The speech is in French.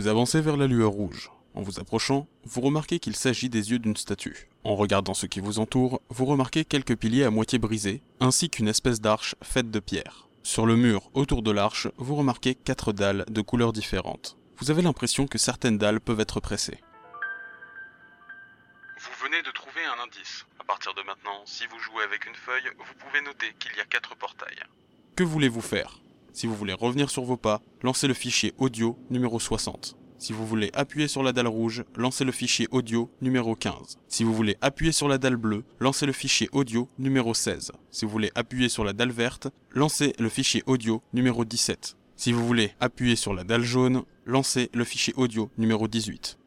Vous avancez vers la lueur rouge. En vous approchant, vous remarquez qu'il s'agit des yeux d'une statue. En regardant ce qui vous entoure, vous remarquez quelques piliers à moitié brisés, ainsi qu'une espèce d'arche faite de pierre. Sur le mur autour de l'arche, vous remarquez quatre dalles de couleurs différentes. Vous avez l'impression que certaines dalles peuvent être pressées. Vous venez de trouver un indice. À partir de maintenant, si vous jouez avec une feuille, vous pouvez noter qu'il y a quatre portails. Que voulez-vous faire? Si vous voulez revenir sur vos pas, lancez le fichier audio numéro 60. Si vous voulez appuyer sur la dalle rouge, lancez le fichier audio numéro 15. Si vous voulez appuyer sur la dalle bleue, lancez le fichier audio numéro 16. Si vous voulez appuyer sur la dalle verte, lancez le fichier audio numéro 17. Si vous voulez appuyer sur la dalle jaune, lancez le fichier audio numéro 18.